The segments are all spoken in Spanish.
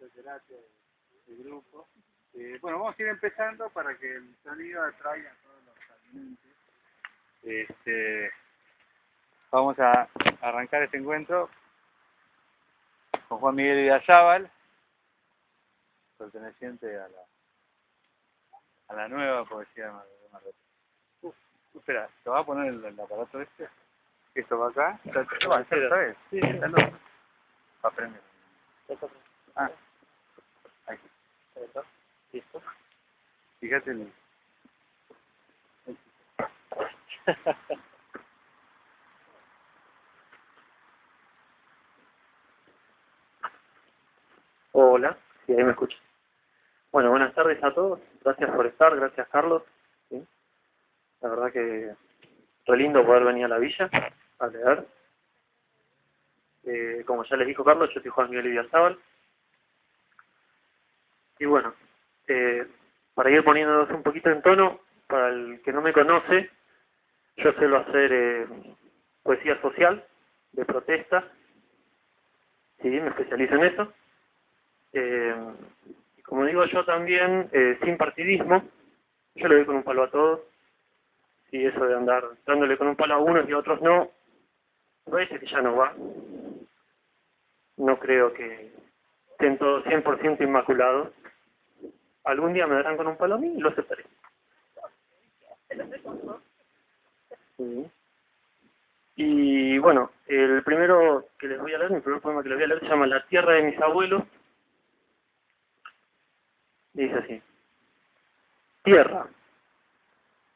del grupo. Eh, bueno, vamos a ir empezando para que el sonido atraiga a todos los. Este, vamos a arrancar este encuentro con Juan Miguel Villazábal, perteneciente a la a la nueva poesía de Marruecos. Uf, espera, ¿te va a poner el, el aparato este? ¿Esto va acá? ¿Esto va hacer otra vez? Sí, está loco. Va a prender. Ah, ahí. ¿Listo? Fíjate el... Hola, si ahí me escuchan. Bueno, buenas tardes a todos. Gracias por estar, gracias Carlos. ¿sí? La verdad que fue lindo poder venir a la villa a leer. Eh, como ya les dijo Carlos, yo soy Juan Miguel Idiazábal. Y bueno, eh, para ir poniéndonos un poquito en tono, para el que no me conoce, yo suelo hacer eh, poesía social, de protesta, sí, me especializo en eso. Eh, y como digo yo también, eh, sin partidismo, yo le doy con un palo a todos, y eso de andar dándole con un palo a unos y a otros no, parece que ya no va. No creo que estén todos 100% inmaculados. Algún día me darán con un palo a mí y lo aceptaré. Y bueno, el primero que les voy a leer, mi primer poema que les voy a leer se llama La tierra de mis abuelos. Dice así. Tierra.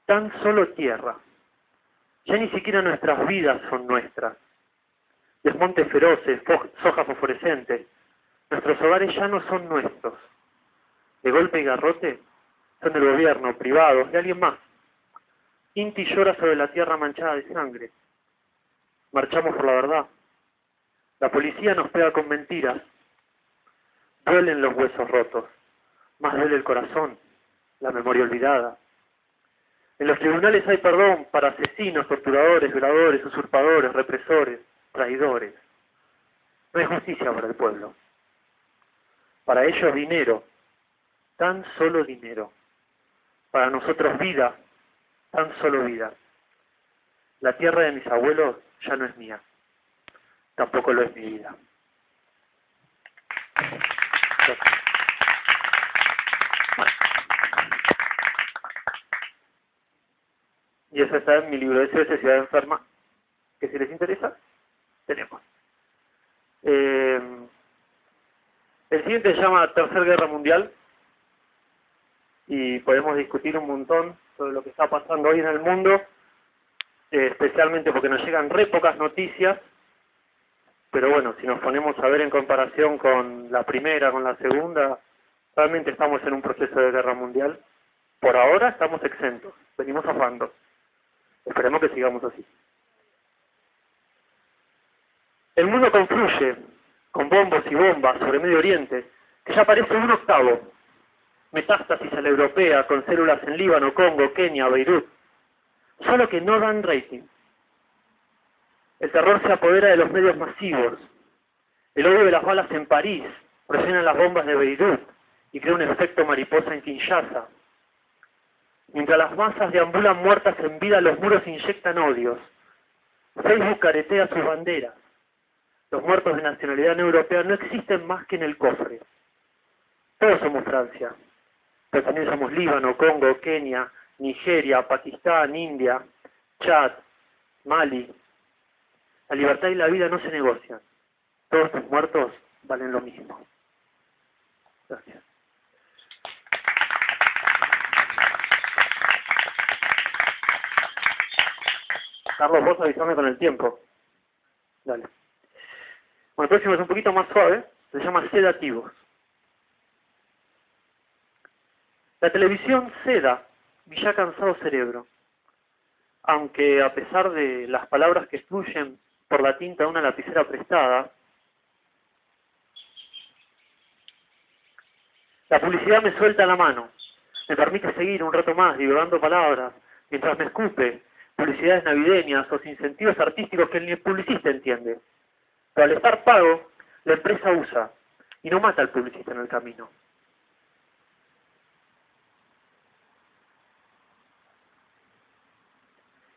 Tan solo tierra. Ya ni siquiera nuestras vidas son nuestras. Desmontes feroces, soja fosforescente. Nuestros hogares ya no son nuestros. De golpe y garrote son del gobierno, privados, de alguien más. Inti llora sobre la tierra manchada de sangre. Marchamos por la verdad. La policía nos pega con mentiras. Duelen los huesos rotos. Más duele el corazón, la memoria olvidada. En los tribunales hay perdón para asesinos, torturadores, violadores, usurpadores, represores, traidores. No hay justicia para el pueblo. Para ellos dinero, tan solo dinero. Para nosotros vida, tan solo vida. La tierra de mis abuelos ya no es mía. Tampoco lo es mi vida. Y eso está en mi libro de Ciudad Enferma, que si les interesa, tenemos. Eh, el siguiente se llama Tercera Guerra Mundial y podemos discutir un montón sobre lo que está pasando hoy en el mundo, eh, especialmente porque nos llegan re pocas noticias, pero bueno, si nos ponemos a ver en comparación con la primera, con la segunda, realmente estamos en un proceso de guerra mundial. Por ahora estamos exentos, venimos afando. Esperemos que sigamos así. El mundo confluye con bombos y bombas sobre Medio Oriente, que ya parece un octavo. Metástasis a la europea con células en Líbano, Congo, Kenia, Beirut. Solo que no dan rating. El terror se apodera de los medios masivos. El odio de las balas en París presiona las bombas de Beirut y crea un efecto mariposa en Kinshasa. Mientras las masas deambulan muertas en vida, los muros inyectan odios. Facebook caretea sus banderas. Los muertos de nacionalidad europea no existen más que en el cofre. Todos somos Francia, pero también somos Líbano, Congo, Kenia, Nigeria, Pakistán, India, Chad, Mali. La libertad y la vida no se negocian. Todos tus muertos valen lo mismo. Gracias. Carlos, vos avisame con el tiempo. Dale. Bueno, el próximo es un poquito más suave, se llama sedativos. La televisión seda mi ya cansado cerebro, aunque a pesar de las palabras que fluyen por la tinta de una lapicera prestada, la publicidad me suelta la mano, me permite seguir un rato más divulgando palabras, mientras me escupe publicidades navideñas o incentivos artísticos que ni el publicista entiende. Pero al estar pago, la empresa usa y no mata al publicista en el camino.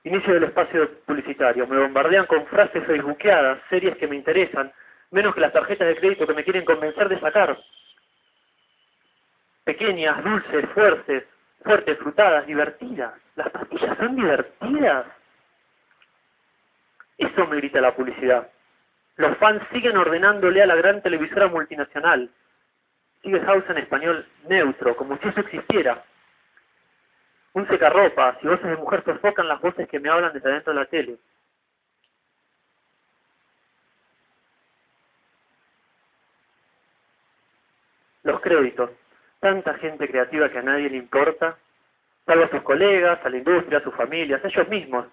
Inicio del espacio publicitario. Me bombardean con frases facebookeadas, series que me interesan, menos que las tarjetas de crédito que me quieren convencer de sacar. Pequeñas, dulces, fuertes, fuertes, frutadas, divertidas. ¿Las pastillas son divertidas? Eso me grita la publicidad. Los fans siguen ordenándole a la gran televisora multinacional. Sigue House en español neutro, como si eso existiera. Un secarropas y voces de mujer sofocan las voces que me hablan desde adentro de la tele. Los créditos. Tanta gente creativa que a nadie le importa, salvo a sus colegas, a la industria, a sus familias, a ellos mismos.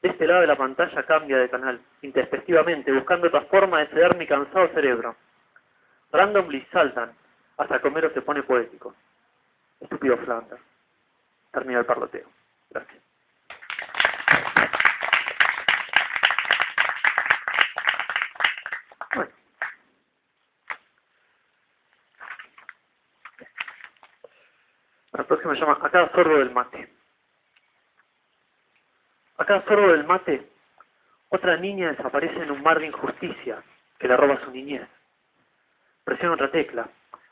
De este lado de la pantalla cambia de canal, intempestivamente, buscando otra forma de ceder mi cansado cerebro. Randomly saltan, hasta Comero se pone poético. Estúpido Flanders. Termina el parloteo. Gracias. Bueno. La próxima se llama A cada sorbo del mate. A cada sorbo del mate, otra niña desaparece en un mar de injusticia que le roba su niñez. Presiona otra tecla.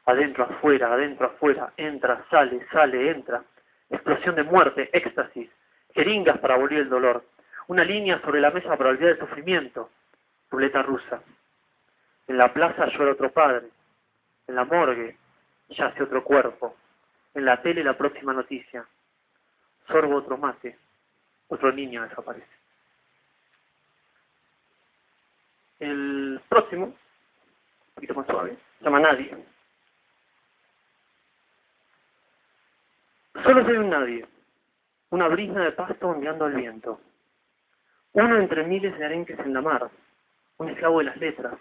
Adentro, afuera, adentro, afuera. Entra, sale, sale, entra. Explosión de muerte, éxtasis. Jeringas para abolir el dolor. Una línea sobre la mesa para olvidar el sufrimiento. Ruleta rusa. En la plaza llora otro padre. En la morgue yace otro cuerpo. En la tele la próxima noticia. Sorbo otro mate. Otro niño desaparece. El próximo, un poquito más suave, se llama Nadie. Solo soy un nadie, una brisna de pasto ondeando al viento. Uno entre miles de arenques en la mar, un esclavo de las letras,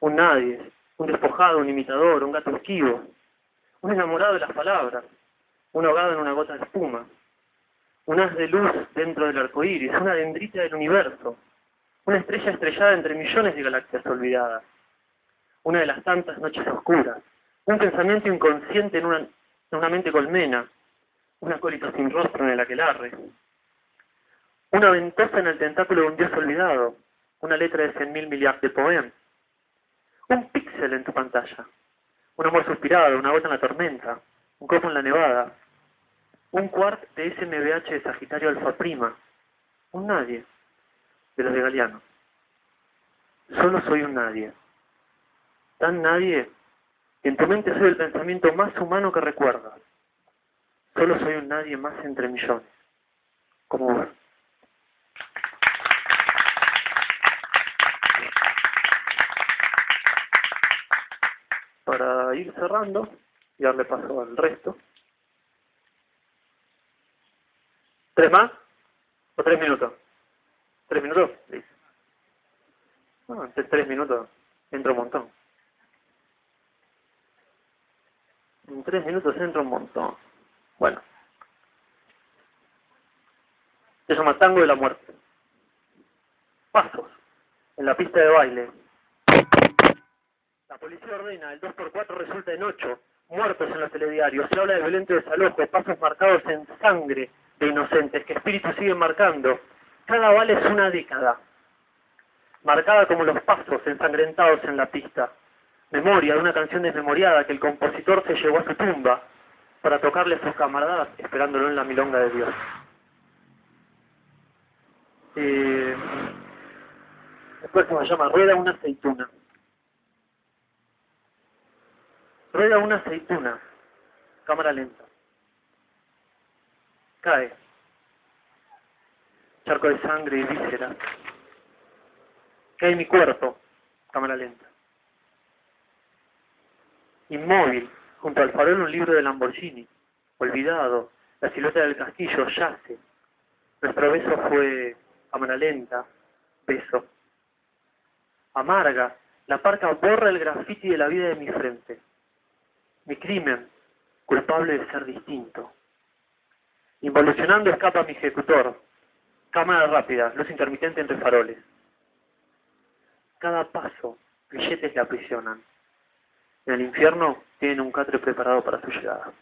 un nadie, un despojado, un imitador, un gato esquivo, un enamorado de las palabras, un ahogado en una gota de espuma, un haz de luz dentro del arco iris, una dendrita del universo, una estrella estrellada entre millones de galaxias olvidadas, una de las tantas noches oscuras, un pensamiento inconsciente en una, en una mente colmena, un acólito sin rostro en el aquelarre, una ventosa en el tentáculo de un dios olvidado, una letra de cien mil millards de poemas, un píxel en tu pantalla, un amor suspirado, una gota en la tormenta, un copo en la nevada, un quart de SMBH de Sagitario Alfa Prima, un nadie, de los de Galeano. Solo soy un nadie. Tan nadie que en tu mente soy el pensamiento más humano que recuerdas. Solo soy un nadie más entre millones. Como vos. Para ir cerrando y darle paso al resto. ¿Tres más? ¿O tres minutos? ¿Tres minutos? Sí. Bueno, en tres minutos entra un montón. En tres minutos entra un montón. Bueno. Se llama Tango de la Muerte. Pasos. En la pista de baile. La policía ordena, el 2x4 resulta en 8. Muertos en los telediarios. Se habla de violento desalojo, pasos marcados en sangre de inocentes, que espíritus siguen marcando. Cada vale es una década. Marcada como los pasos ensangrentados en la pista. Memoria de una canción desmemoriada que el compositor se llevó a su tumba para tocarle a sus camaradas esperándolo en la milonga de Dios. Eh, después se llama Rueda una aceituna. Rueda una aceituna. Cámara lenta. Cae. Charco de sangre y vísceras. Cae mi cuerpo. Cámara lenta. Inmóvil Junto al farol un libro de Lamborghini, olvidado, la silueta del castillo yace. Nuestro beso fue cámara lenta, beso. Amarga, la parca borra el grafiti de la vida de mi frente. Mi crimen, culpable de ser distinto. Involucionando escapa mi ejecutor. Cámara rápida, luz intermitente entre faroles. Cada paso, billetes le aprisionan. En el infierno tienen un catre preparado para su llegada.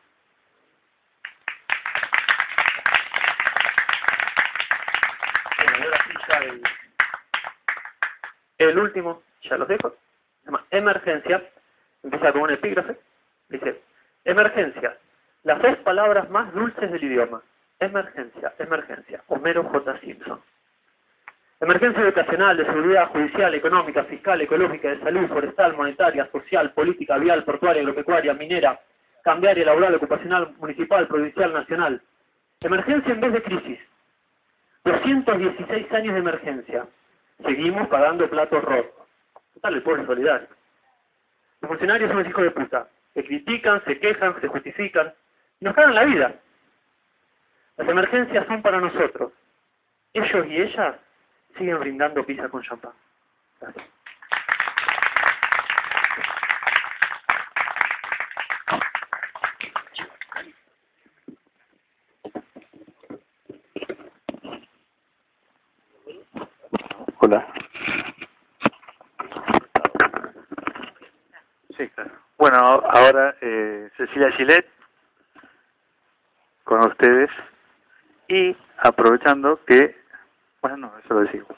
El último, ya los dejo, se llama Emergencia, empieza con un epígrafe, dice, Emergencia, las dos palabras más dulces del idioma, emergencia, emergencia, Homero J. Simpson. Emergencia educacional, de seguridad judicial, económica, fiscal, ecológica, de salud, forestal, monetaria, social, política, vial, portuaria, agropecuaria, minera, cambiaria, laboral, ocupacional, municipal, provincial, nacional. Emergencia en vez de crisis. 216 años de emergencia. Seguimos pagando platos rotos. Total, el pueblo solidario. Los funcionarios son los hijos de puta. Se critican, se quejan, se justifican. Y nos cagan la vida. Las emergencias son para nosotros. Ellos y ellas siguen brindando pizza con champán. Gracias. Hola. Sí, claro. Bueno, ahora eh, Cecilia Gilet con ustedes y aprovechando que, bueno, no, eso lo decimos.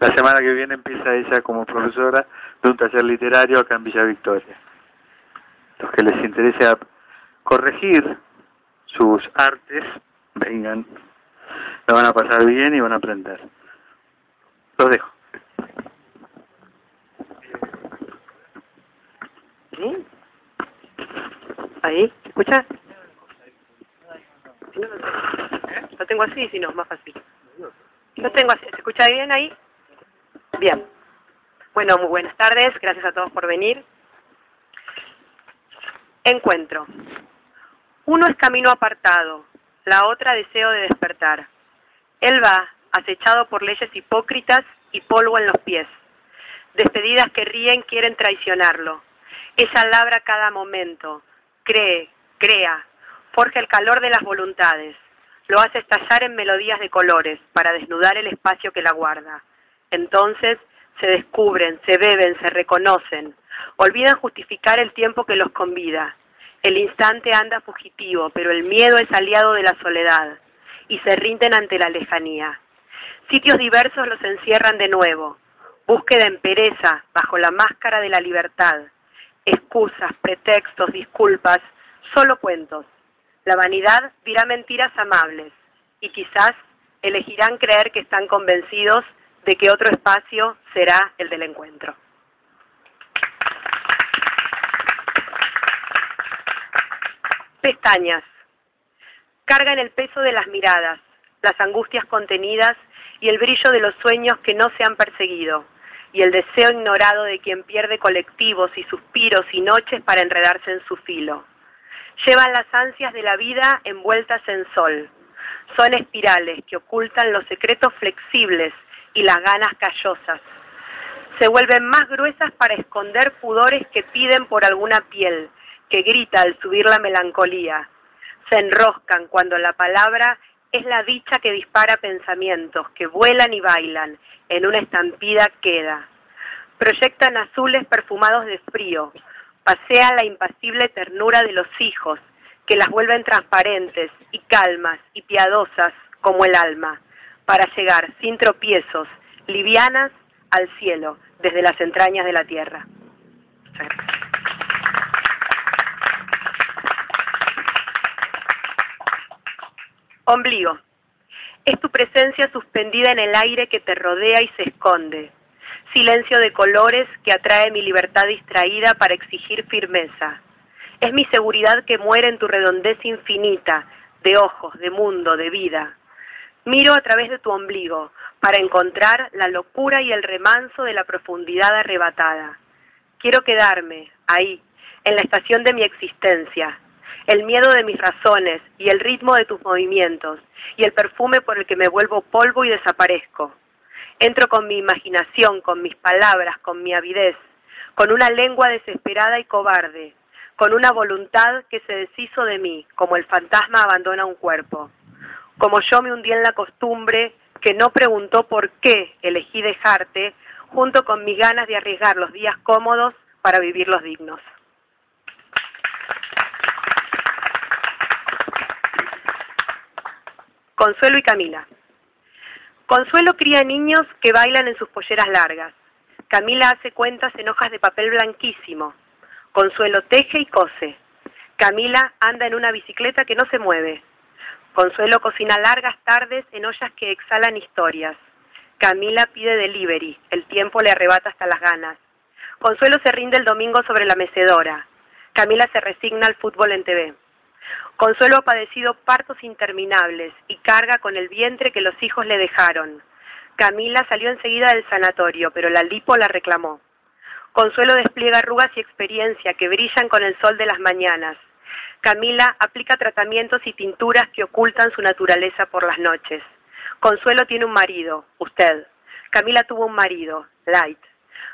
La semana que viene empieza ella como profesora de un taller literario acá en Villa Victoria. Los que les interese corregir sus artes, vengan, la van a pasar bien y van a aprender. Los dejo. ¿Sí? ¿Ahí? ¿Escuchas? Lo tengo así, si no, más fácil. Lo tengo así. ¿Se escucha bien ahí? Bien. Bueno, muy buenas tardes. Gracias a todos por venir. Encuentro. Uno es camino apartado, la otra deseo de despertar. Él va, acechado por leyes hipócritas y polvo en los pies. Despedidas que ríen quieren traicionarlo. Ella labra cada momento, cree, crea, forja el calor de las voluntades, lo hace estallar en melodías de colores para desnudar el espacio que la guarda. Entonces se descubren, se beben, se reconocen, olvidan justificar el tiempo que los convida. El instante anda fugitivo, pero el miedo es aliado de la soledad, y se rinden ante la lejanía. Sitios diversos los encierran de nuevo, búsqueda en pereza, bajo la máscara de la libertad, excusas, pretextos, disculpas, solo cuentos. La vanidad dirá mentiras amables, y quizás elegirán creer que están convencidos de que otro espacio será el del encuentro. Pestañas. Cargan el peso de las miradas, las angustias contenidas y el brillo de los sueños que no se han perseguido, y el deseo ignorado de quien pierde colectivos y suspiros y noches para enredarse en su filo. Llevan las ansias de la vida envueltas en sol. Son espirales que ocultan los secretos flexibles y las ganas callosas. Se vuelven más gruesas para esconder pudores que piden por alguna piel, que grita al subir la melancolía. Se enroscan cuando la palabra es la dicha que dispara pensamientos, que vuelan y bailan, en una estampida queda. Proyectan azules perfumados de frío, pasean la impasible ternura de los hijos, que las vuelven transparentes y calmas y piadosas como el alma para llegar sin tropiezos, livianas al cielo, desde las entrañas de la tierra. Ombligo. Es tu presencia suspendida en el aire que te rodea y se esconde. Silencio de colores que atrae mi libertad distraída para exigir firmeza. Es mi seguridad que muere en tu redondez infinita, de ojos, de mundo, de vida. Miro a través de tu ombligo para encontrar la locura y el remanso de la profundidad arrebatada. Quiero quedarme ahí, en la estación de mi existencia, el miedo de mis razones y el ritmo de tus movimientos y el perfume por el que me vuelvo polvo y desaparezco. Entro con mi imaginación, con mis palabras, con mi avidez, con una lengua desesperada y cobarde, con una voluntad que se deshizo de mí, como el fantasma abandona un cuerpo como yo me hundí en la costumbre que no preguntó por qué elegí dejarte, junto con mis ganas de arriesgar los días cómodos para vivir los dignos. Consuelo y Camila. Consuelo cría niños que bailan en sus polleras largas. Camila hace cuentas en hojas de papel blanquísimo. Consuelo teje y cose. Camila anda en una bicicleta que no se mueve. Consuelo cocina largas tardes en ollas que exhalan historias. Camila pide delivery, el tiempo le arrebata hasta las ganas. Consuelo se rinde el domingo sobre la mecedora. Camila se resigna al fútbol en TV. Consuelo ha padecido partos interminables y carga con el vientre que los hijos le dejaron. Camila salió enseguida del sanatorio, pero la lipo la reclamó. Consuelo despliega arrugas y experiencia que brillan con el sol de las mañanas. Camila aplica tratamientos y tinturas que ocultan su naturaleza por las noches. Consuelo tiene un marido, usted. Camila tuvo un marido, Light.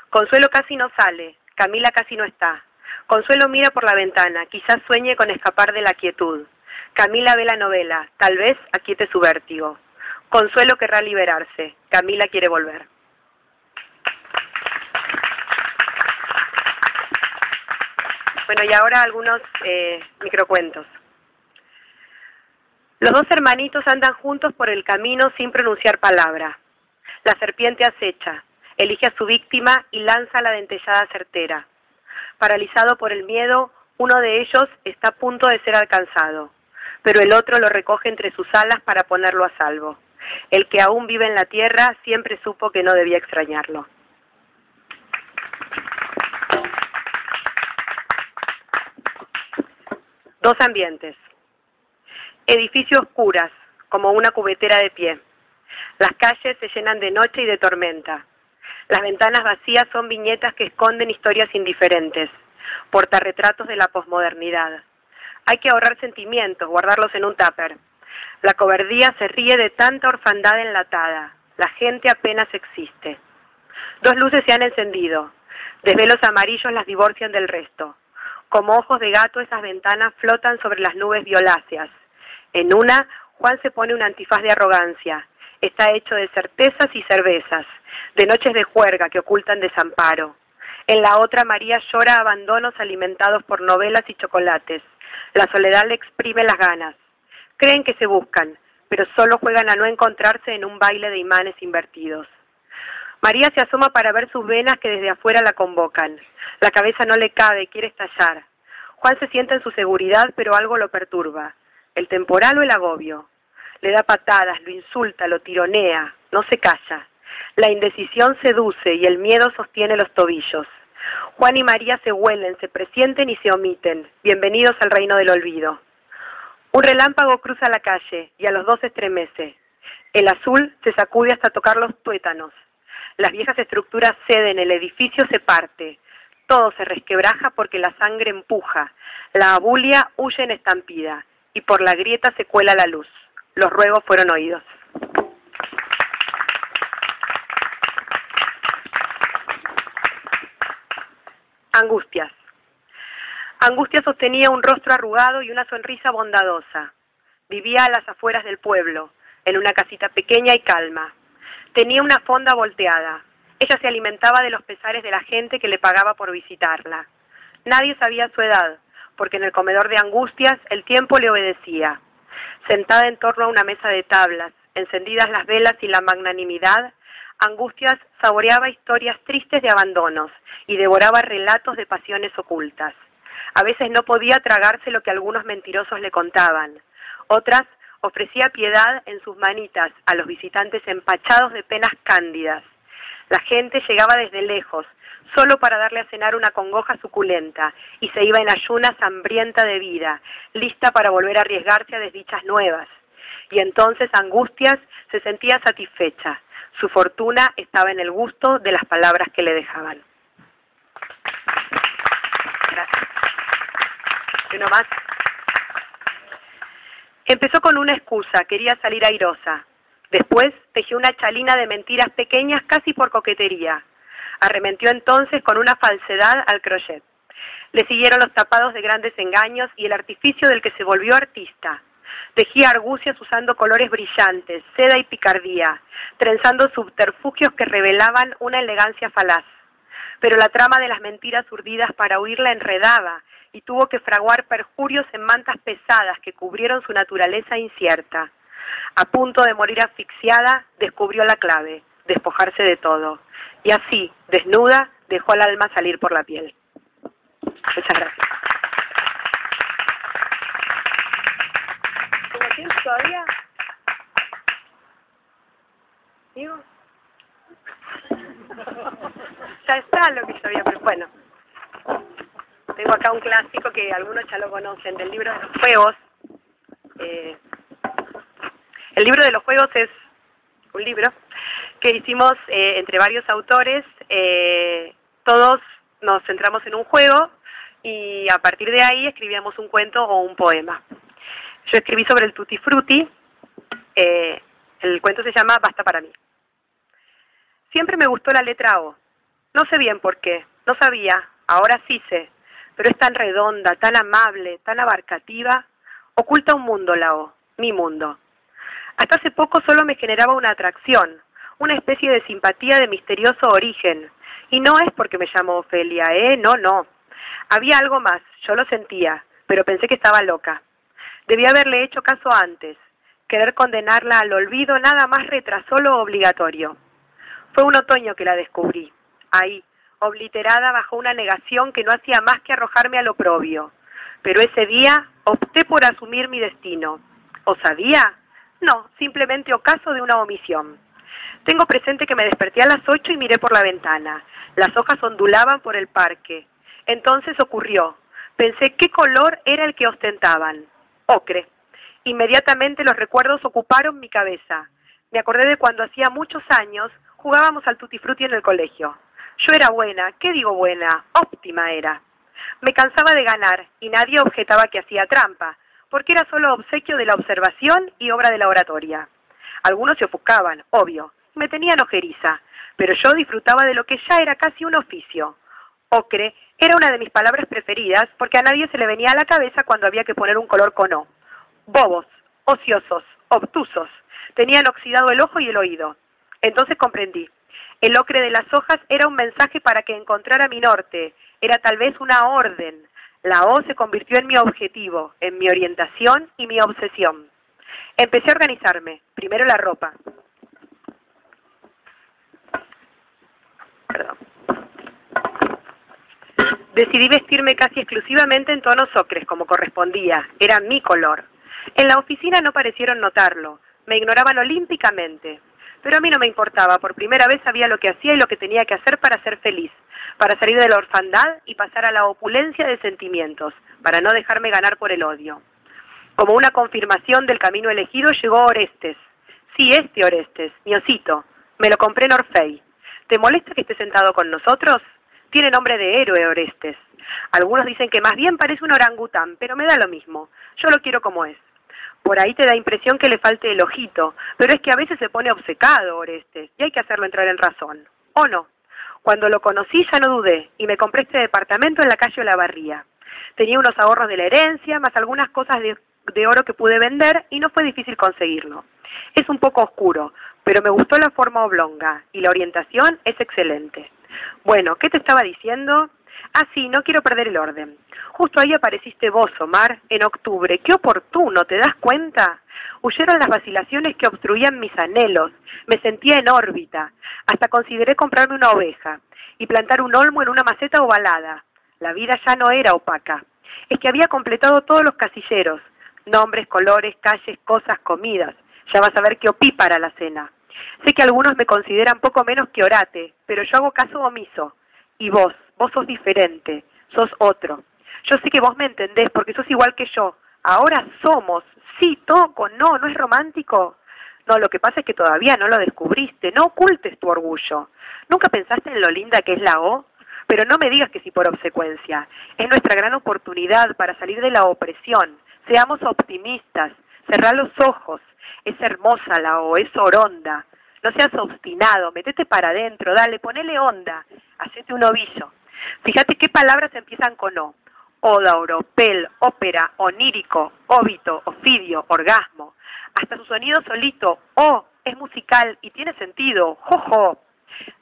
Consuelo casi no sale, Camila casi no está. Consuelo mira por la ventana, quizás sueñe con escapar de la quietud. Camila ve la novela, tal vez aquiete su vértigo. Consuelo querrá liberarse, Camila quiere volver. Bueno, y ahora algunos eh, microcuentos. Los dos hermanitos andan juntos por el camino sin pronunciar palabra. La serpiente acecha, elige a su víctima y lanza la dentellada certera. Paralizado por el miedo, uno de ellos está a punto de ser alcanzado, pero el otro lo recoge entre sus alas para ponerlo a salvo. El que aún vive en la tierra siempre supo que no debía extrañarlo. Dos ambientes. Edificios oscuras, como una cubetera de pie. Las calles se llenan de noche y de tormenta. Las ventanas vacías son viñetas que esconden historias indiferentes, portarretratos de la posmodernidad. Hay que ahorrar sentimientos, guardarlos en un tupper. La cobardía se ríe de tanta orfandad enlatada. La gente apenas existe. Dos luces se han encendido. Desvelos amarillos las divorcian del resto. Como ojos de gato esas ventanas flotan sobre las nubes violáceas. En una, Juan se pone un antifaz de arrogancia. Está hecho de certezas y cervezas, de noches de juerga que ocultan desamparo. En la otra, María llora abandonos alimentados por novelas y chocolates. La soledad le exprime las ganas. Creen que se buscan, pero solo juegan a no encontrarse en un baile de imanes invertidos. María se asoma para ver sus venas que desde afuera la convocan. La cabeza no le cabe, quiere estallar. Juan se sienta en su seguridad, pero algo lo perturba. El temporal o el agobio. Le da patadas, lo insulta, lo tironea, no se calla. La indecisión seduce y el miedo sostiene los tobillos. Juan y María se huelen, se presienten y se omiten. Bienvenidos al reino del olvido. Un relámpago cruza la calle y a los dos estremece. El azul se sacude hasta tocar los tuétanos. Las viejas estructuras ceden, el edificio se parte. Todo se resquebraja porque la sangre empuja. La abulia huye en estampida y por la grieta se cuela la luz. Los ruegos fueron oídos. Angustias. Angustia sostenía un rostro arrugado y una sonrisa bondadosa. Vivía a las afueras del pueblo, en una casita pequeña y calma. Tenía una fonda volteada. Ella se alimentaba de los pesares de la gente que le pagaba por visitarla. Nadie sabía su edad, porque en el comedor de Angustias el tiempo le obedecía. Sentada en torno a una mesa de tablas, encendidas las velas y la magnanimidad, Angustias saboreaba historias tristes de abandonos y devoraba relatos de pasiones ocultas. A veces no podía tragarse lo que algunos mentirosos le contaban. Otras ofrecía piedad en sus manitas a los visitantes empachados de penas cándidas. La gente llegaba desde lejos, solo para darle a cenar una congoja suculenta, y se iba en ayunas hambrienta de vida, lista para volver a arriesgarse a desdichas nuevas. Y entonces Angustias se sentía satisfecha. Su fortuna estaba en el gusto de las palabras que le dejaban. Gracias. Uno más. Empezó con una excusa, quería salir airosa. Después tejió una chalina de mentiras pequeñas casi por coquetería. Arremetió entonces con una falsedad al crochet. Le siguieron los tapados de grandes engaños y el artificio del que se volvió artista. Tejía argucias usando colores brillantes, seda y picardía, trenzando subterfugios que revelaban una elegancia falaz. Pero la trama de las mentiras urdidas para huirla enredaba y tuvo que fraguar perjurios en mantas pesadas que cubrieron su naturaleza incierta. A punto de morir asfixiada, descubrió la clave, despojarse de todo. Y así, desnuda, dejó al alma salir por la piel. Muchas gracias. ¿Tengo tiempo todavía? ¿Digo? Ya está lo que yo había, pero bueno. Tengo acá un clásico que algunos ya lo conocen, del libro de los juegos. Eh, el libro de los juegos es un libro que hicimos eh, entre varios autores. Eh, todos nos centramos en un juego y a partir de ahí escribíamos un cuento o un poema. Yo escribí sobre el Tutti Frutti. Eh, el cuento se llama Basta para mí. Siempre me gustó la letra O. No sé bien por qué, no sabía, ahora sí sé, pero es tan redonda, tan amable, tan abarcativa, oculta un mundo la O, mi mundo. Hasta hace poco solo me generaba una atracción, una especie de simpatía de misterioso origen. Y no es porque me llamo Ofelia, ¿eh? No, no. Había algo más, yo lo sentía, pero pensé que estaba loca. Debía haberle hecho caso antes. Querer condenarla al olvido nada más retrasó lo obligatorio. Fue un otoño que la descubrí, ahí, obliterada bajo una negación que no hacía más que arrojarme al oprobio. Pero ese día opté por asumir mi destino. ¿O sabía? No, simplemente ocaso de una omisión. Tengo presente que me desperté a las ocho y miré por la ventana. Las hojas ondulaban por el parque. Entonces ocurrió. Pensé qué color era el que ostentaban. Ocre. Inmediatamente los recuerdos ocuparon mi cabeza. Me acordé de cuando hacía muchos años jugábamos al tutti frutti en el colegio. Yo era buena, ¿qué digo buena? Óptima era. Me cansaba de ganar y nadie objetaba que hacía trampa, porque era solo obsequio de la observación y obra de la oratoria. Algunos se ofuscaban, obvio, me tenían ojeriza, pero yo disfrutaba de lo que ya era casi un oficio. Ocre era una de mis palabras preferidas porque a nadie se le venía a la cabeza cuando había que poner un color con O. Bobos, ociosos, obtusos, tenían oxidado el ojo y el oído. Entonces comprendí. El ocre de las hojas era un mensaje para que encontrara mi norte, era tal vez una orden. La O se convirtió en mi objetivo, en mi orientación y mi obsesión. Empecé a organizarme, primero la ropa. Perdón. Decidí vestirme casi exclusivamente en tonos ocres, como correspondía. Era mi color. En la oficina no parecieron notarlo. Me ignoraban olímpicamente. Pero a mí no me importaba. Por primera vez sabía lo que hacía y lo que tenía que hacer para ser feliz. Para salir de la orfandad y pasar a la opulencia de sentimientos. Para no dejarme ganar por el odio. Como una confirmación del camino elegido llegó Orestes. Sí, este Orestes, mi osito. Me lo compré en Orfei. ¿Te molesta que esté sentado con nosotros? Tiene nombre de héroe Orestes. Algunos dicen que más bien parece un orangután, pero me da lo mismo. Yo lo quiero como es. Por ahí te da impresión que le falte el ojito, pero es que a veces se pone obcecado Orestes y hay que hacerlo entrar en razón. ¿O no? Cuando lo conocí ya no dudé y me compré este departamento en la calle Olavarría. Tenía unos ahorros de la herencia, más algunas cosas de, de oro que pude vender y no fue difícil conseguirlo. Es un poco oscuro, pero me gustó la forma oblonga y la orientación es excelente. Bueno, ¿qué te estaba diciendo? Ah, sí, no quiero perder el orden. Justo ahí apareciste vos, Omar, en octubre. Qué oportuno, ¿te das cuenta? Huyeron las vacilaciones que obstruían mis anhelos. Me sentía en órbita. Hasta consideré comprarme una oveja y plantar un olmo en una maceta ovalada. La vida ya no era opaca. Es que había completado todos los casilleros. Nombres, colores, calles, cosas, comidas. Ya vas a ver qué opí para la cena. Sé que algunos me consideran poco menos que orate, pero yo hago caso omiso. Y vos, vos sos diferente, sos otro. Yo sé que vos me entendés porque sos igual que yo. Ahora somos, sí, toco, no, no es romántico. No, lo que pasa es que todavía no lo descubriste, no ocultes tu orgullo. ¿Nunca pensaste en lo linda que es la O? Pero no me digas que sí por obsecuencia. Es nuestra gran oportunidad para salir de la opresión. Seamos optimistas, cerrá los ojos. Es hermosa la O, es oronda. No seas obstinado, metete para adentro, dale, ponele onda, hacete un ovillo. Fíjate qué palabras empiezan con O. Oda, oropel, ópera, onírico, óbito, ofidio, orgasmo. Hasta su sonido solito, oh, es musical y tiene sentido, jojo.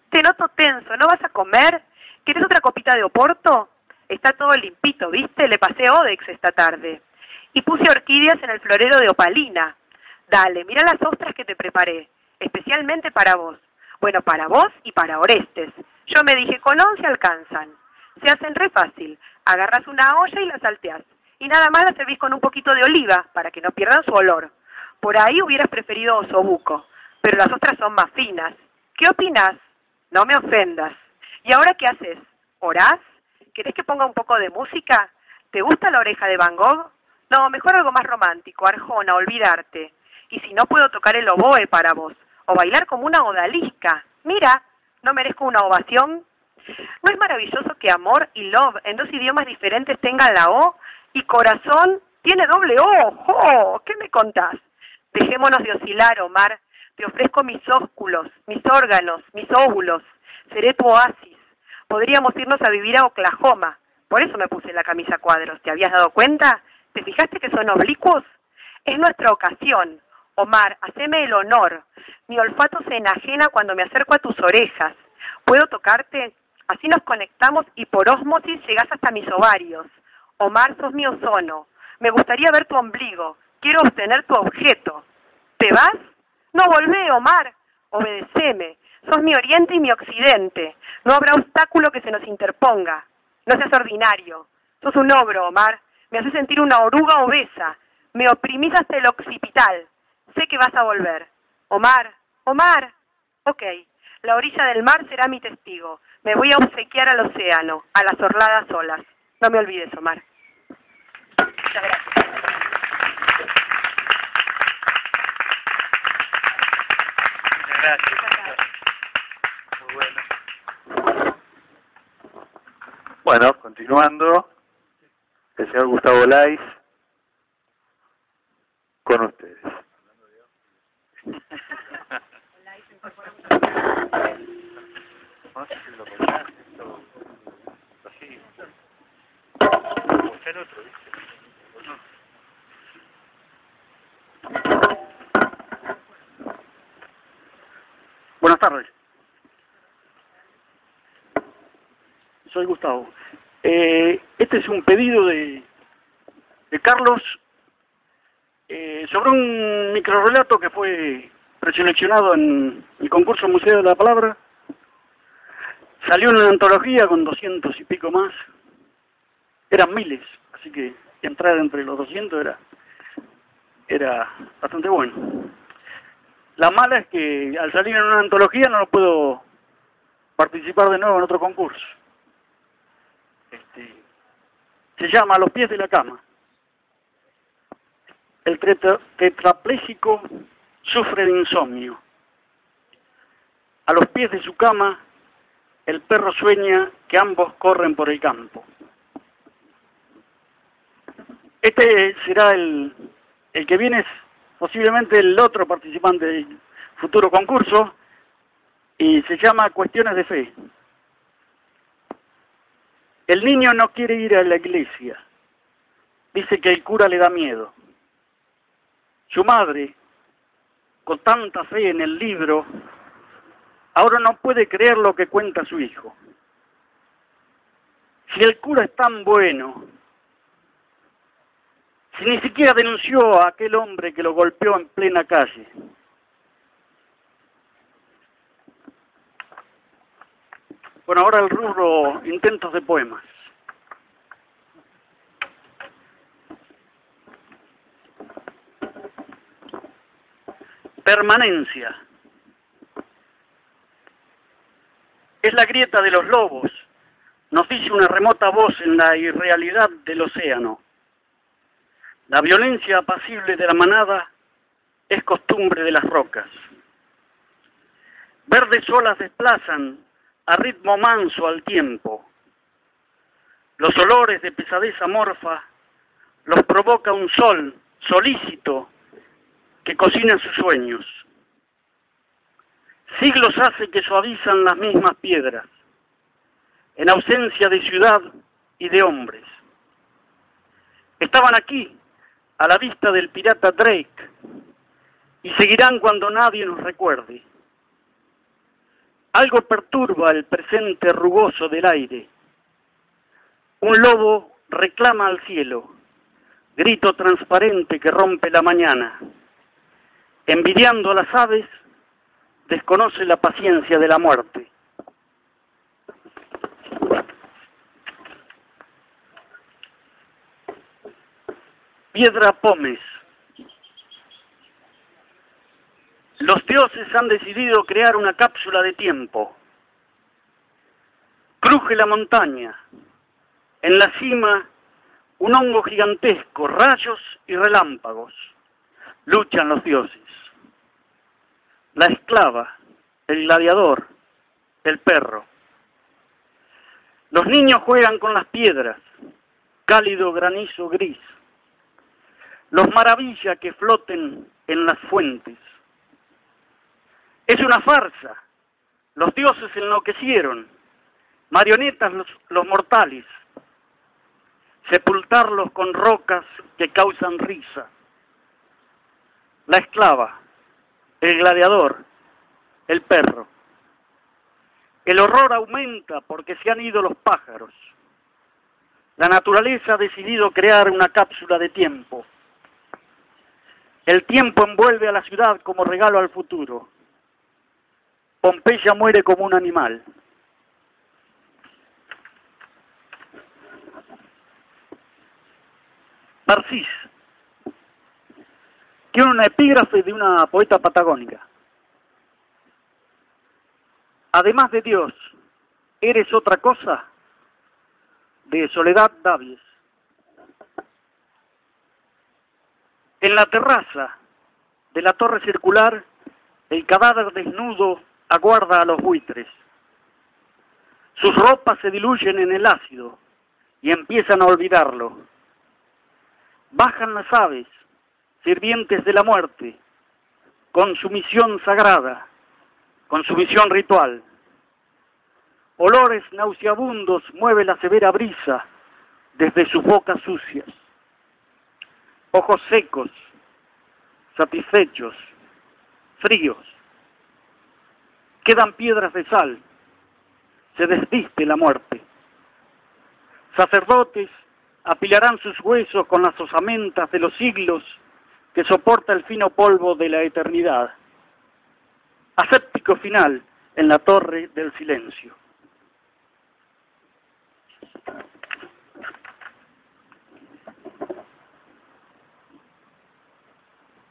Te noto tenso, ¿no vas a comer? ¿Quieres otra copita de oporto? Está todo limpito, ¿viste? Le pasé Odex esta tarde. Y puse orquídeas en el florero de opalina. Dale, mira las ostras que te preparé, especialmente para vos. Bueno, para vos y para Orestes. Yo me dije, con once alcanzan. Se hacen re fácil. Agarras una olla y la salteás. Y nada más la servís con un poquito de oliva, para que no pierdan su olor. Por ahí hubieras preferido osobuco, pero las ostras son más finas. ¿Qué opinas? No me ofendas. ¿Y ahora qué haces? ¿Orás? ¿Querés que ponga un poco de música? ¿Te gusta la oreja de Van Gogh? No, mejor algo más romántico, Arjona, olvidarte. Y si no puedo tocar el oboe para vos, o bailar como una odalisca. Mira, ¿no merezco una ovación? ¿No es maravilloso que amor y love en dos idiomas diferentes tengan la O y corazón tiene doble O? ¡Oh! ¿Qué me contás? Dejémonos de oscilar, Omar. Te ofrezco mis ósculos, mis órganos, mis óvulos. Seré tu oasis. Podríamos irnos a vivir a Oklahoma. Por eso me puse la camisa cuadros. ¿Te habías dado cuenta? ¿Te fijaste que son oblicuos? Es nuestra ocasión. Omar, haceme el honor. Mi olfato se enajena cuando me acerco a tus orejas. ¿Puedo tocarte? Así nos conectamos y por ósmosis llegas hasta mis ovarios. Omar, sos mi ozono. Me gustaría ver tu ombligo. Quiero obtener tu objeto. ¿Te vas? No volvé, Omar. Obedeceme. Sos mi oriente y mi occidente. No habrá obstáculo que se nos interponga. No seas ordinario. Sos un ogro, Omar. Me hace sentir una oruga obesa. Me oprimís hasta el occipital. Sé que vas a volver. Omar, Omar. Ok, la orilla del mar será mi testigo. Me voy a obsequiar al océano, a las orladas olas. No me olvides, Omar. Muchas gracias. Gracias. Muy bueno. Bueno, continuando, el señor Gustavo Lais con ustedes. Buenas tardes. Soy Gustavo. Eh, este es un pedido de, de Carlos eh, sobre un microrelato que fue preseleccionado en el concurso Museo de la Palabra. Salió en una antología con doscientos y pico más. Eran miles, así que entrar entre los 200 era, era bastante bueno. La mala es que al salir en una antología no lo puedo participar de nuevo en otro concurso. Este, se llama A los pies de la cama. El tetra- tetrapléjico sufre de insomnio. A los pies de su cama, el perro sueña que ambos corren por el campo. Este será el, el que viene, es posiblemente el otro participante del futuro concurso, y se llama Cuestiones de Fe. El niño no quiere ir a la iglesia. Dice que el cura le da miedo. Su madre, con tanta fe en el libro, ahora no puede creer lo que cuenta su hijo. Si el cura es tan bueno, si ni siquiera denunció a aquel hombre que lo golpeó en plena calle. Bueno, ahora el rubro intentos de poemas. Permanencia. Es la grieta de los lobos, nos dice una remota voz en la irrealidad del océano. La violencia apacible de la manada es costumbre de las rocas. Verdes olas desplazan a ritmo manso al tiempo. Los olores de pesadez amorfa los provoca un sol solícito que cocina sus sueños. Siglos hace que suavizan las mismas piedras, en ausencia de ciudad y de hombres. estaban aquí, a la vista del pirata Drake, y seguirán cuando nadie nos recuerde. Algo perturba el presente rugoso del aire. Un lobo reclama al cielo, grito transparente que rompe la mañana. Envidiando a las aves, desconoce la paciencia de la muerte. Piedra Pómez. Los dioses han decidido crear una cápsula de tiempo. Cruje la montaña. En la cima, un hongo gigantesco, rayos y relámpagos. Luchan los dioses. La esclava, el gladiador, el perro. Los niños juegan con las piedras, cálido granizo gris. Los maravilla que floten en las fuentes. Es una farsa. Los dioses enloquecieron. Marionetas los, los mortales. Sepultarlos con rocas que causan risa. La esclava, el gladiador, el perro. El horror aumenta porque se han ido los pájaros. La naturaleza ha decidido crear una cápsula de tiempo. El tiempo envuelve a la ciudad como regalo al futuro. Pompeya muere como un animal. Parcis tiene una epígrafe de una poeta patagónica. Además de Dios, ¿eres otra cosa? De Soledad Davies. En la terraza de la torre circular, el cadáver desnudo aguarda a los buitres. Sus ropas se diluyen en el ácido y empiezan a olvidarlo. Bajan las aves, sirvientes de la muerte, con su misión sagrada, con su misión ritual. Olores nauseabundos mueve la severa brisa desde sus bocas sucias. Ojos secos, satisfechos, fríos. Quedan piedras de sal, se desviste la muerte. Sacerdotes apilarán sus huesos con las osamentas de los siglos que soporta el fino polvo de la eternidad. Aséptico final en la torre del silencio.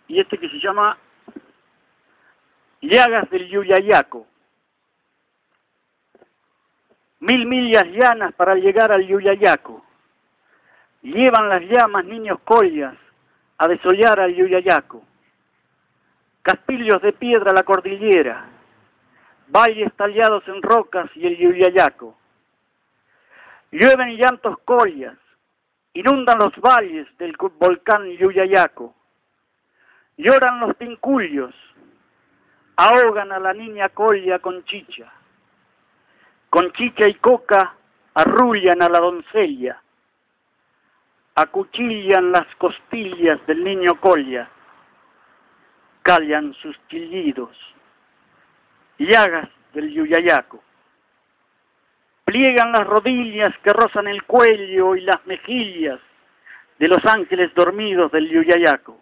Y este que se llama Llagas del Yuyayaco. Mil millas llanas para llegar al Yuyayaco. Llevan las llamas niños collas a desollar al Yuyayaco. Castillos de piedra la cordillera, valles tallados en rocas y el Yuyayaco. Llueven llantos collas, inundan los valles del volcán Yuyayaco. Lloran los tincullos, ahogan a la niña colla con chicha. Con chicha y coca arrullan a la doncella. Acuchillan las costillas del niño colla, callan sus chillidos, llagas del yuyayaco, pliegan las rodillas que rozan el cuello y las mejillas de los ángeles dormidos del yuyayaco,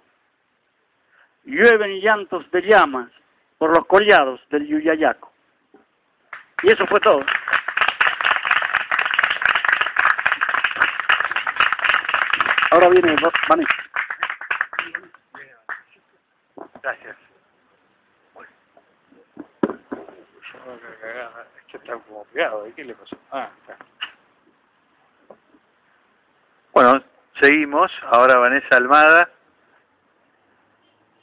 llueven llantos de llamas por los collados del yuyayaco. Y eso fue todo. Ahora viene Vanessa. Gracias. Está como pegado, ¿qué le pasó? Ah, está. Bueno, seguimos. Ahora Vanessa Almada.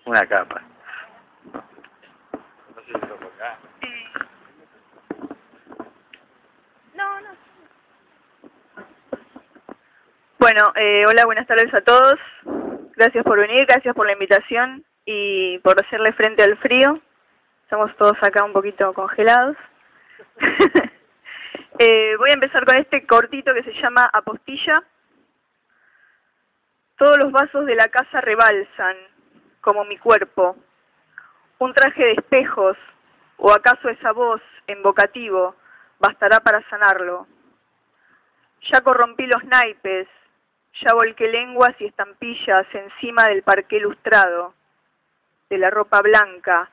Una capa. No sé si lo acá. No, no. Bueno, eh, hola, buenas tardes a todos. Gracias por venir, gracias por la invitación y por hacerle frente al frío. Estamos todos acá un poquito congelados. eh, voy a empezar con este cortito que se llama Apostilla. Todos los vasos de la casa rebalsan, como mi cuerpo. Un traje de espejos, o acaso esa voz, invocativo, bastará para sanarlo. Ya corrompí los naipes, ya volqué lenguas y estampillas encima del parqué lustrado, de la ropa blanca,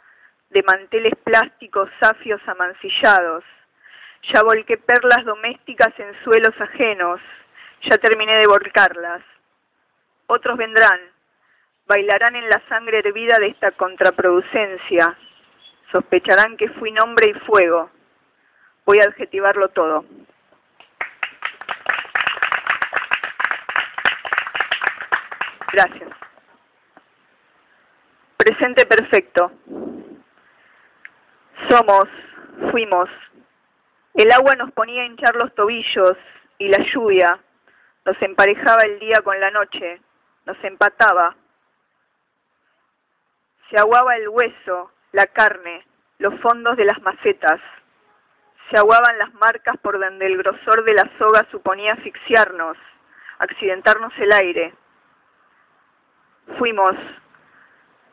de manteles plásticos safios amancillados. Ya volqué perlas domésticas en suelos ajenos, ya terminé de volcarlas. Otros vendrán, bailarán en la sangre hervida de esta contraproducencia, sospecharán que fui nombre y fuego. Voy a adjetivarlo todo. Gracias. Presente perfecto. Somos, fuimos. El agua nos ponía a hinchar los tobillos y la lluvia nos emparejaba el día con la noche, nos empataba. Se aguaba el hueso, la carne, los fondos de las macetas. Se aguaban las marcas por donde el grosor de la soga suponía asfixiarnos, accidentarnos el aire. Fuimos.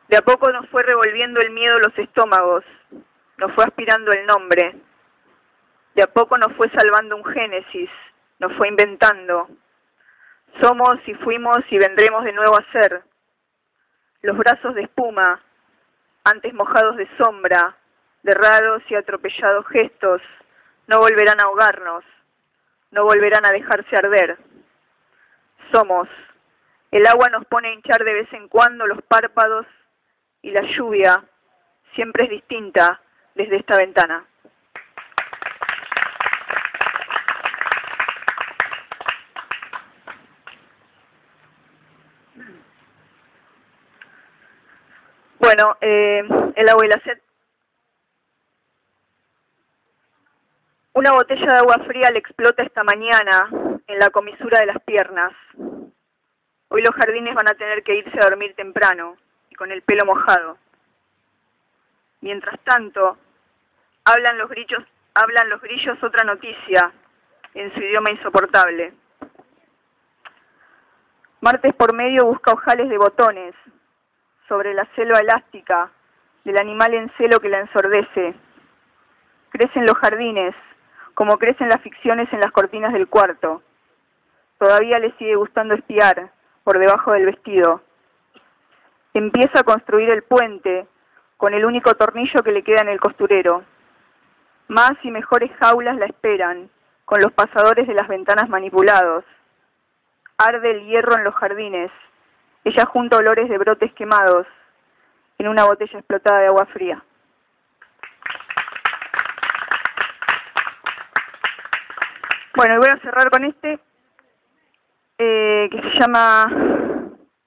De a poco nos fue revolviendo el miedo los estómagos, nos fue aspirando el nombre. De a poco nos fue salvando un génesis, nos fue inventando. Somos y fuimos y vendremos de nuevo a ser. Los brazos de espuma, antes mojados de sombra, de raros y atropellados gestos, no volverán a ahogarnos, no volverán a dejarse arder. Somos. El agua nos pone a hinchar de vez en cuando los párpados y la lluvia siempre es distinta desde esta ventana. Bueno, eh, el agua y la sed. Una botella de agua fría le explota esta mañana en la comisura de las piernas. Hoy los jardines van a tener que irse a dormir temprano y con el pelo mojado. Mientras tanto, hablan los grillos, hablan los grillos otra noticia en su idioma insoportable. Martes por medio busca ojales de botones sobre la selva elástica del animal en celo que la ensordece. Crecen los jardines, como crecen las ficciones en las cortinas del cuarto. Todavía le sigue gustando espiar por debajo del vestido. Empieza a construir el puente con el único tornillo que le queda en el costurero. Más y mejores jaulas la esperan, con los pasadores de las ventanas manipulados. Arde el hierro en los jardines. Ella junta olores de brotes quemados en una botella explotada de agua fría. Bueno, y voy a cerrar con este, eh, que se llama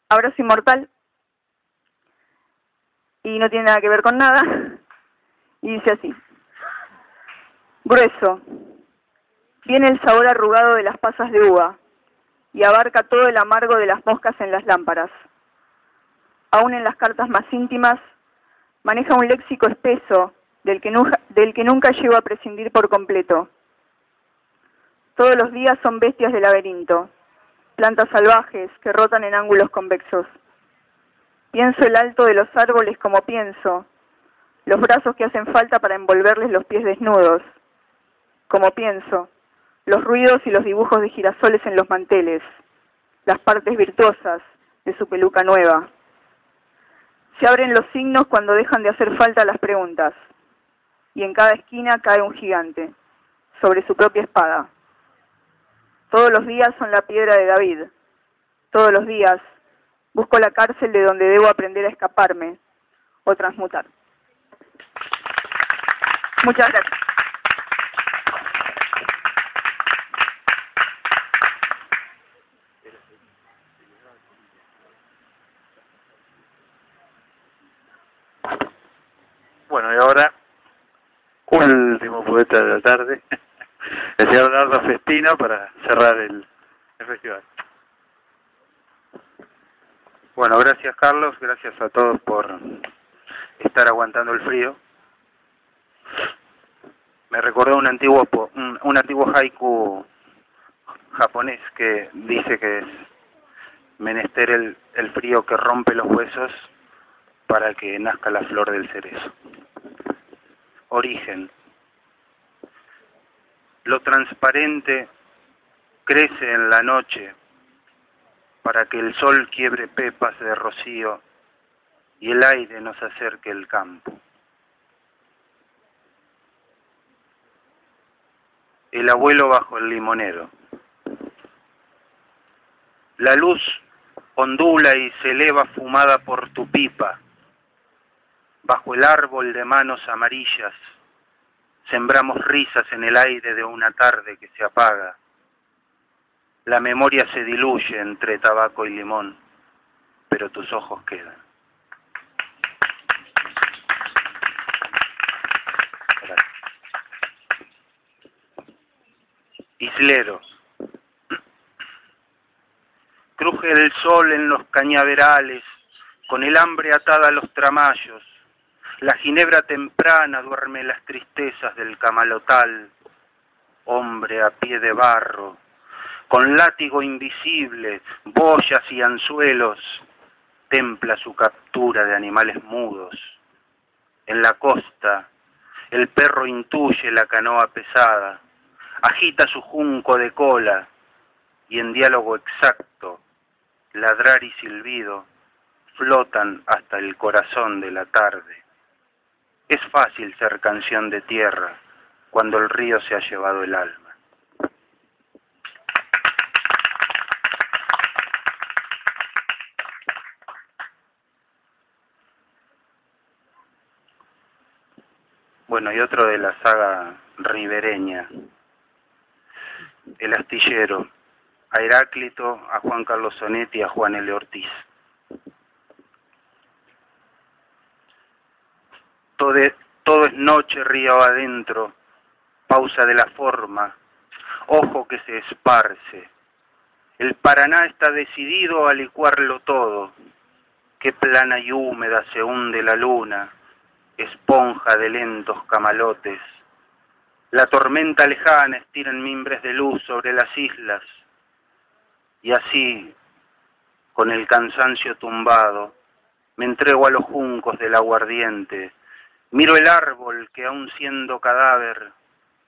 Abrazo Inmortal, y no tiene nada que ver con nada, y dice así. Grueso. Viene el sabor arrugado de las pasas de uva y abarca todo el amargo de las moscas en las lámparas. Aún en las cartas más íntimas, maneja un léxico espeso del que, nunca, del que nunca llego a prescindir por completo. Todos los días son bestias del laberinto, plantas salvajes que rotan en ángulos convexos. Pienso el alto de los árboles como pienso, los brazos que hacen falta para envolverles los pies desnudos, como pienso, los ruidos y los dibujos de girasoles en los manteles, las partes virtuosas de su peluca nueva. Se abren los signos cuando dejan de hacer falta las preguntas, y en cada esquina cae un gigante, sobre su propia espada. Todos los días son la piedra de David. Todos los días busco la cárcel de donde debo aprender a escaparme o transmutar. Muchas gracias. Bueno, y ahora, último poeta de la tarde, Para cerrar el, festival. Bueno, gracias Carlos, gracias a todos por estar aguantando el frío. Me recordó un antiguo un, un antiguo haiku japonés que dice que es menester el, el frío que rompe los huesos para que nazca la flor del cerezo. Origen. Lo transparente crece en la noche para que el sol quiebre pepas de rocío y el aire nos acerque el campo. El abuelo bajo el limonero. La luz ondula y se eleva fumada por tu pipa. Bajo el árbol de manos amarillas sembramos risas en el aire de una tarde que se apaga. La memoria se diluye entre tabaco y limón, pero tus ojos quedan. Islero. Cruje el sol en los cañaverales, con el hambre atada a los tramallos. La ginebra temprana duerme las tristezas del camalotal. Hombre a pie de barro, con látigo invisible, boyas y anzuelos, templa su captura de animales mudos. En la costa, el perro intuye la canoa pesada, agita su junco de cola y en diálogo exacto, ladrar y silbido flotan hasta el corazón de la tarde. Es fácil ser canción de tierra cuando el río se ha llevado el alma. Bueno, y otro de la saga ribereña, El astillero, a Heráclito, a Juan Carlos Sonetti a Juan L. Ortiz. Todo, es noche río adentro, pausa de la forma, ojo que se esparce. El Paraná está decidido a licuarlo todo. Qué plana y húmeda se hunde la luna, esponja de lentos camalotes. La tormenta lejana estira en mimbres de luz sobre las islas. Y así, con el cansancio tumbado, me entrego a los juncos del aguardiente. Miro el árbol que, aun siendo cadáver,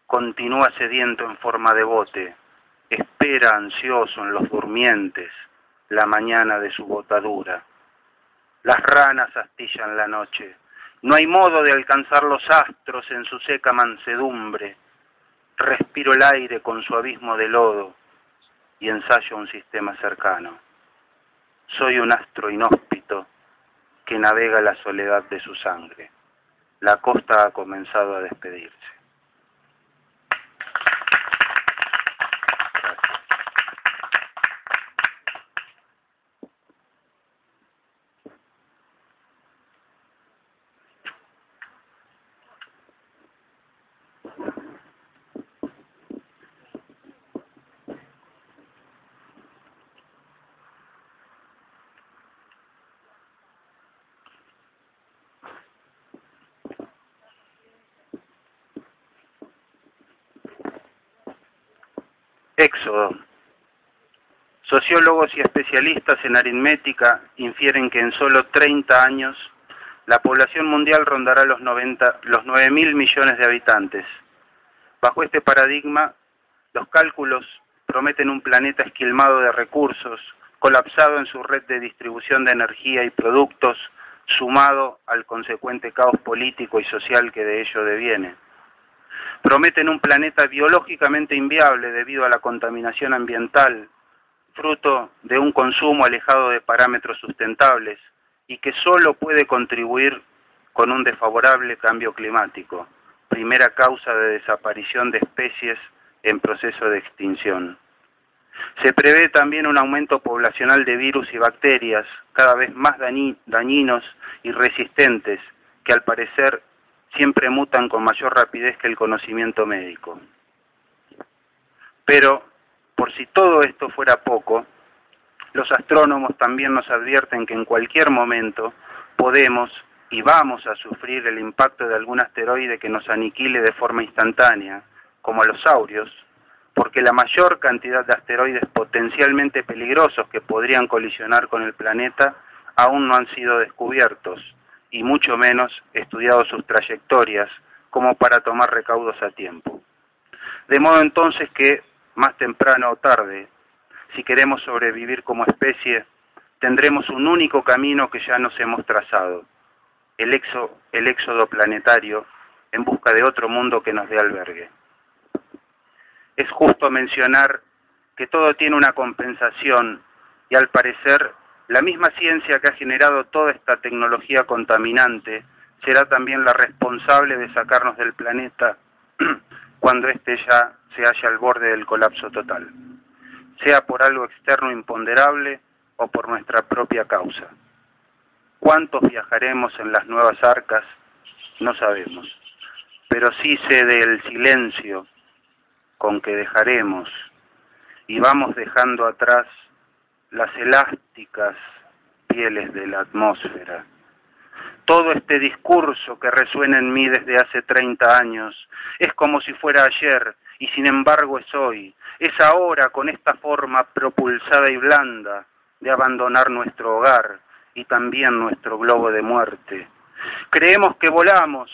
continúa sediento en forma de bote. Espera ansioso en los durmientes la mañana de su botadura. Las ranas astillan la noche no hay modo de alcanzar los astros en su seca mansedumbre. Respiro el aire con su abismo de lodo y ensayo un sistema cercano. Soy un astro inhóspito que navega la soledad de su sangre. La costa ha comenzado a despedirse. Éxodo. Sociólogos y especialistas en aritmética infieren que en solo 30 años la población mundial rondará los, 90, los 9 mil millones de habitantes. Bajo este paradigma, los cálculos prometen un planeta esquilmado de recursos, colapsado en su red de distribución de energía y productos, sumado al consecuente caos político y social que de ello deviene prometen un planeta biológicamente inviable debido a la contaminación ambiental, fruto de un consumo alejado de parámetros sustentables y que solo puede contribuir con un desfavorable cambio climático, primera causa de desaparición de especies en proceso de extinción. Se prevé también un aumento poblacional de virus y bacterias cada vez más dañinos y resistentes que al parecer siempre mutan con mayor rapidez que el conocimiento médico. Pero, por si todo esto fuera poco, los astrónomos también nos advierten que en cualquier momento podemos y vamos a sufrir el impacto de algún asteroide que nos aniquile de forma instantánea, como a los saurios, porque la mayor cantidad de asteroides potencialmente peligrosos que podrían colisionar con el planeta aún no han sido descubiertos y mucho menos estudiado sus trayectorias como para tomar recaudos a tiempo. De modo entonces que, más temprano o tarde, si queremos sobrevivir como especie, tendremos un único camino que ya nos hemos trazado, el, el éxodo planetario en busca de otro mundo que nos dé albergue. Es justo mencionar que todo tiene una compensación y al parecer la misma ciencia que ha generado toda esta tecnología contaminante será también la responsable de sacarnos del planeta cuando éste ya se halla al borde del colapso total, sea por algo externo imponderable o por nuestra propia causa. ¿Cuántos viajaremos en las nuevas arcas? No sabemos, pero sí sé del silencio con que dejaremos y vamos dejando atrás las elásticas pieles de la atmósfera. Todo este discurso que resuena en mí desde hace 30 años es como si fuera ayer y sin embargo es hoy, es ahora con esta forma propulsada y blanda de abandonar nuestro hogar y también nuestro globo de muerte. Creemos que volamos,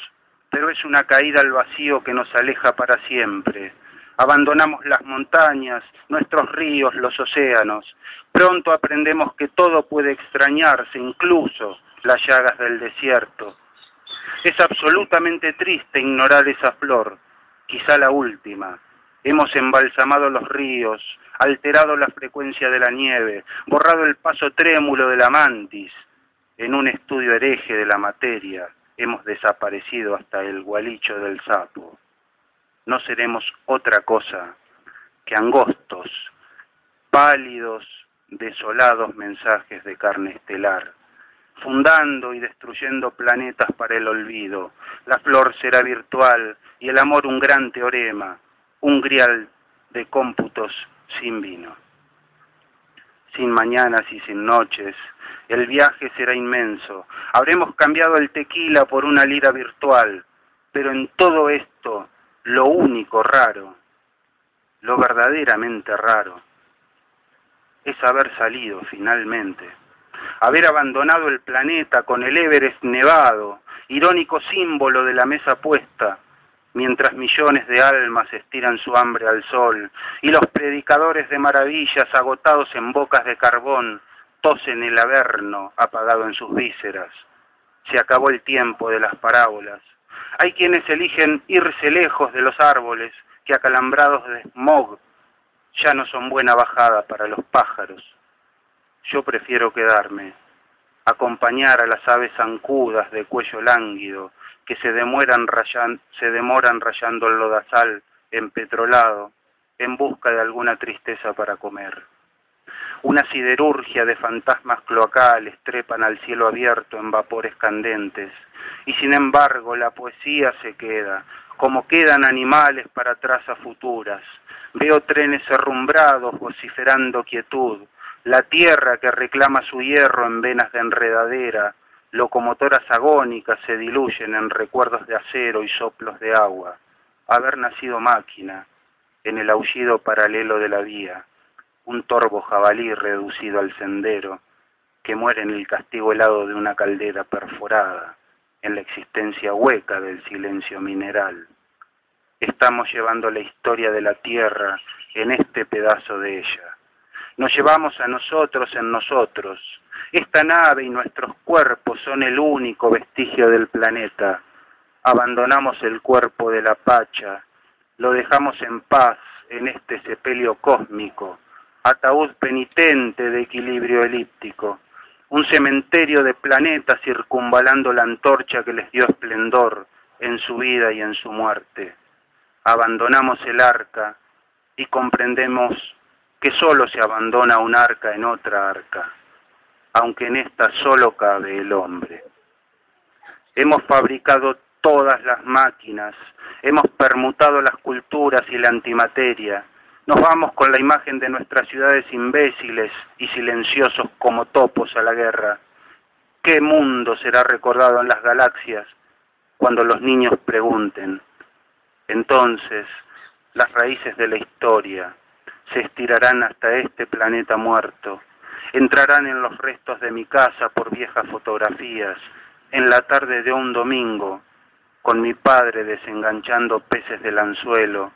pero es una caída al vacío que nos aleja para siempre abandonamos las montañas, nuestros ríos, los océanos. Pronto aprendemos que todo puede extrañarse, incluso las llagas del desierto. Es absolutamente triste ignorar esa flor, quizá la última. Hemos embalsamado los ríos, alterado la frecuencia de la nieve, borrado el paso trémulo de la mantis. En un estudio hereje de la materia hemos desaparecido hasta el gualicho del sapo no seremos otra cosa que angostos, pálidos, desolados mensajes de carne estelar, fundando y destruyendo planetas para el olvido. La flor será virtual y el amor un gran teorema, un grial de cómputos sin vino. Sin mañanas y sin noches, el viaje será inmenso. Habremos cambiado el tequila por una lira virtual, pero en todo esto lo único raro, lo verdaderamente raro, es haber salido finalmente, haber abandonado el planeta con el Everest nevado, irónico símbolo de la mesa puesta, mientras millones de almas estiran su hambre al sol y los predicadores de maravillas agotados en bocas de carbón tosen el averno apagado en sus vísceras. Se acabó el tiempo de las parábolas, hay quienes eligen irse lejos de los árboles que acalambrados de smog ya no son buena bajada para los pájaros. Yo prefiero quedarme, acompañar a las aves zancudas de cuello lánguido que se demoran, se demoran rayando el lodazal empetrolado en busca de alguna tristeza para comer. Una siderurgia de fantasmas cloacales trepan al cielo abierto en vapores candentes, y sin embargo la poesía se queda, como quedan animales para trazas futuras. Veo trenes herrumbrados vociferando quietud, la tierra que reclama su hierro en venas de enredadera, locomotoras agónicas se diluyen en recuerdos de acero y soplos de agua. Haber nacido máquina, en el aullido paralelo de la vía un torvo jabalí reducido al sendero, que muere en el castigo helado de una caldera perforada, en la existencia hueca del silencio mineral. Estamos llevando la historia de la tierra en este pedazo de ella. Nos llevamos a nosotros en nosotros. Esta nave y nuestros cuerpos son el único vestigio del planeta. Abandonamos el cuerpo de la pacha, lo dejamos en paz en este sepelio cósmico ataúd penitente de equilibrio elíptico, un cementerio de planetas circunvalando la antorcha que les dio esplendor en su vida y en su muerte. Abandonamos el arca y comprendemos que solo se abandona un arca en otra arca, aunque en esta solo cabe el hombre. Hemos fabricado todas las máquinas, hemos permutado las culturas y la antimateria, nos vamos con la imagen de nuestras ciudades imbéciles y silenciosos como topos a la guerra. ¿Qué mundo será recordado en las galaxias cuando los niños pregunten? Entonces, las raíces de la historia, se estirarán hasta este planeta muerto, entrarán en los restos de mi casa por viejas fotografías, en la tarde de un domingo, con mi padre desenganchando peces del anzuelo,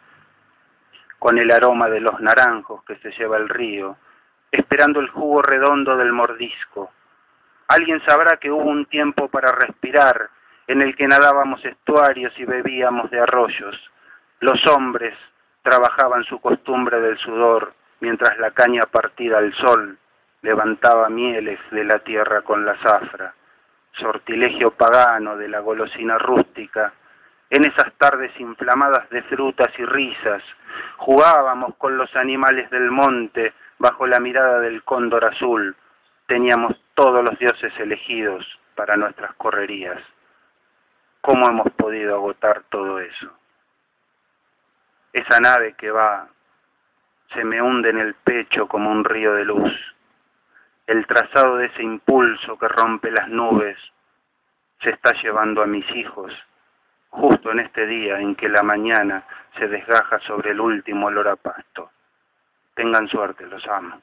con el aroma de los naranjos que se lleva el río, esperando el jugo redondo del mordisco. Alguien sabrá que hubo un tiempo para respirar, en el que nadábamos estuarios y bebíamos de arroyos. Los hombres trabajaban su costumbre del sudor, mientras la caña partida al sol levantaba mieles de la tierra con la zafra, sortilegio pagano de la golosina rústica. En esas tardes inflamadas de frutas y risas, jugábamos con los animales del monte bajo la mirada del cóndor azul. Teníamos todos los dioses elegidos para nuestras correrías. ¿Cómo hemos podido agotar todo eso? Esa nave que va se me hunde en el pecho como un río de luz. El trazado de ese impulso que rompe las nubes se está llevando a mis hijos justo en este día en que la mañana se desgaja sobre el último olor a pasto. Tengan suerte, los amo.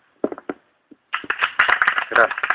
Gracias.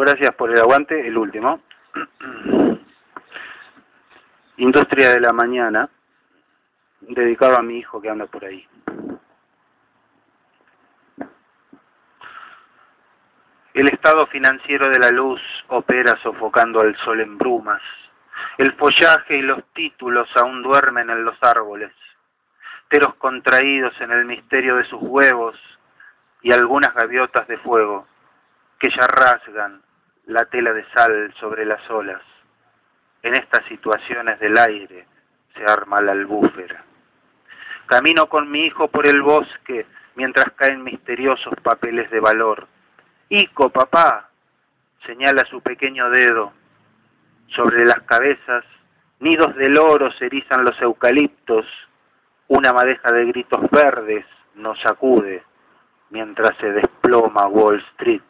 Gracias por el aguante. El último. Industria de la mañana, dedicado a mi hijo que anda por ahí. El estado financiero de la luz opera sofocando al sol en brumas. El follaje y los títulos aún duermen en los árboles, teros contraídos en el misterio de sus huevos y algunas gaviotas de fuego que ya rasgan la tela de sal sobre las olas. En estas situaciones del aire se arma la albúfera. Camino con mi hijo por el bosque mientras caen misteriosos papeles de valor. Ico, papá, señala su pequeño dedo. Sobre las cabezas, nidos de loros erizan los eucaliptos. Una madeja de gritos verdes nos sacude mientras se desploma Wall Street.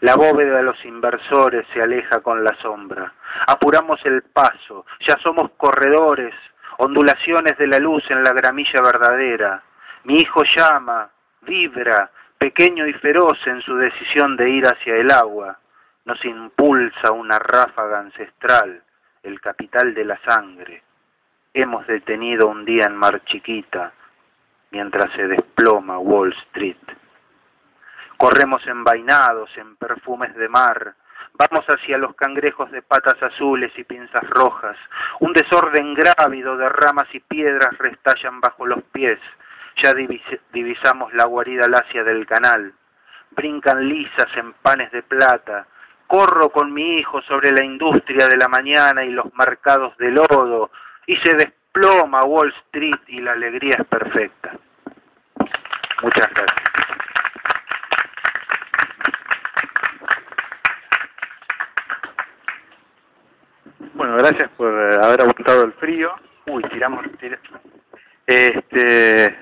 La bóveda de los inversores se aleja con la sombra. Apuramos el paso, ya somos corredores, ondulaciones de la luz en la gramilla verdadera. Mi hijo llama, vibra, pequeño y feroz en su decisión de ir hacia el agua. Nos impulsa una ráfaga ancestral, el capital de la sangre. Hemos detenido un día en Mar Chiquita, mientras se desploma Wall Street. Corremos envainados en perfumes de mar. Vamos hacia los cangrejos de patas azules y pinzas rojas. Un desorden grávido de ramas y piedras restallan bajo los pies. Ya divisamos la guarida lacia del canal. Brincan lisas en panes de plata. Corro con mi hijo sobre la industria de la mañana y los marcados de lodo. Y se desploma Wall Street y la alegría es perfecta. Muchas gracias. Bueno, gracias por eh, haber aguantado el frío. Uy, tiramos, Este,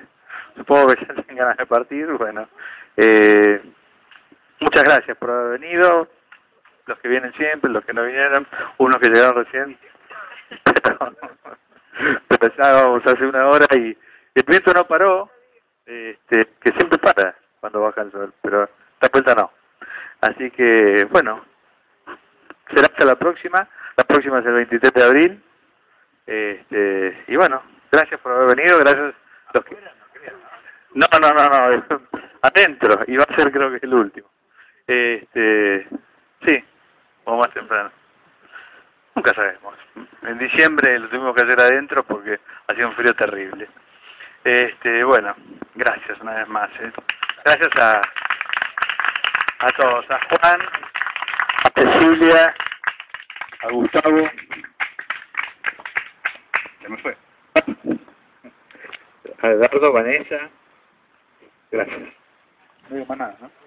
supongo que ya tienen ganas de partir. Bueno, eh, muchas gracias por haber venido. Los que vienen siempre, los que no vinieron, unos que llegaron recién. Pero, vamos hace una hora y el viento no paró, este, que siempre para cuando baja el sol, pero esta vuelta no. Así que, bueno, será hasta la próxima. La próxima es el 23 de abril. Este, y bueno, gracias por haber venido, gracias. No, no, no, no, adentro, y va a ser creo que el último. Este, sí, o más temprano. Nunca sabemos. En diciembre lo tuvimos que hacer adentro porque hacía un frío terrible. Este, bueno, gracias una vez más. ¿eh? Gracias a, a todos, a Juan, a Cecilia a Gustavo. Se me fue. A Eduardo, Vanessa. Gracias. No digo más nada, ¿no?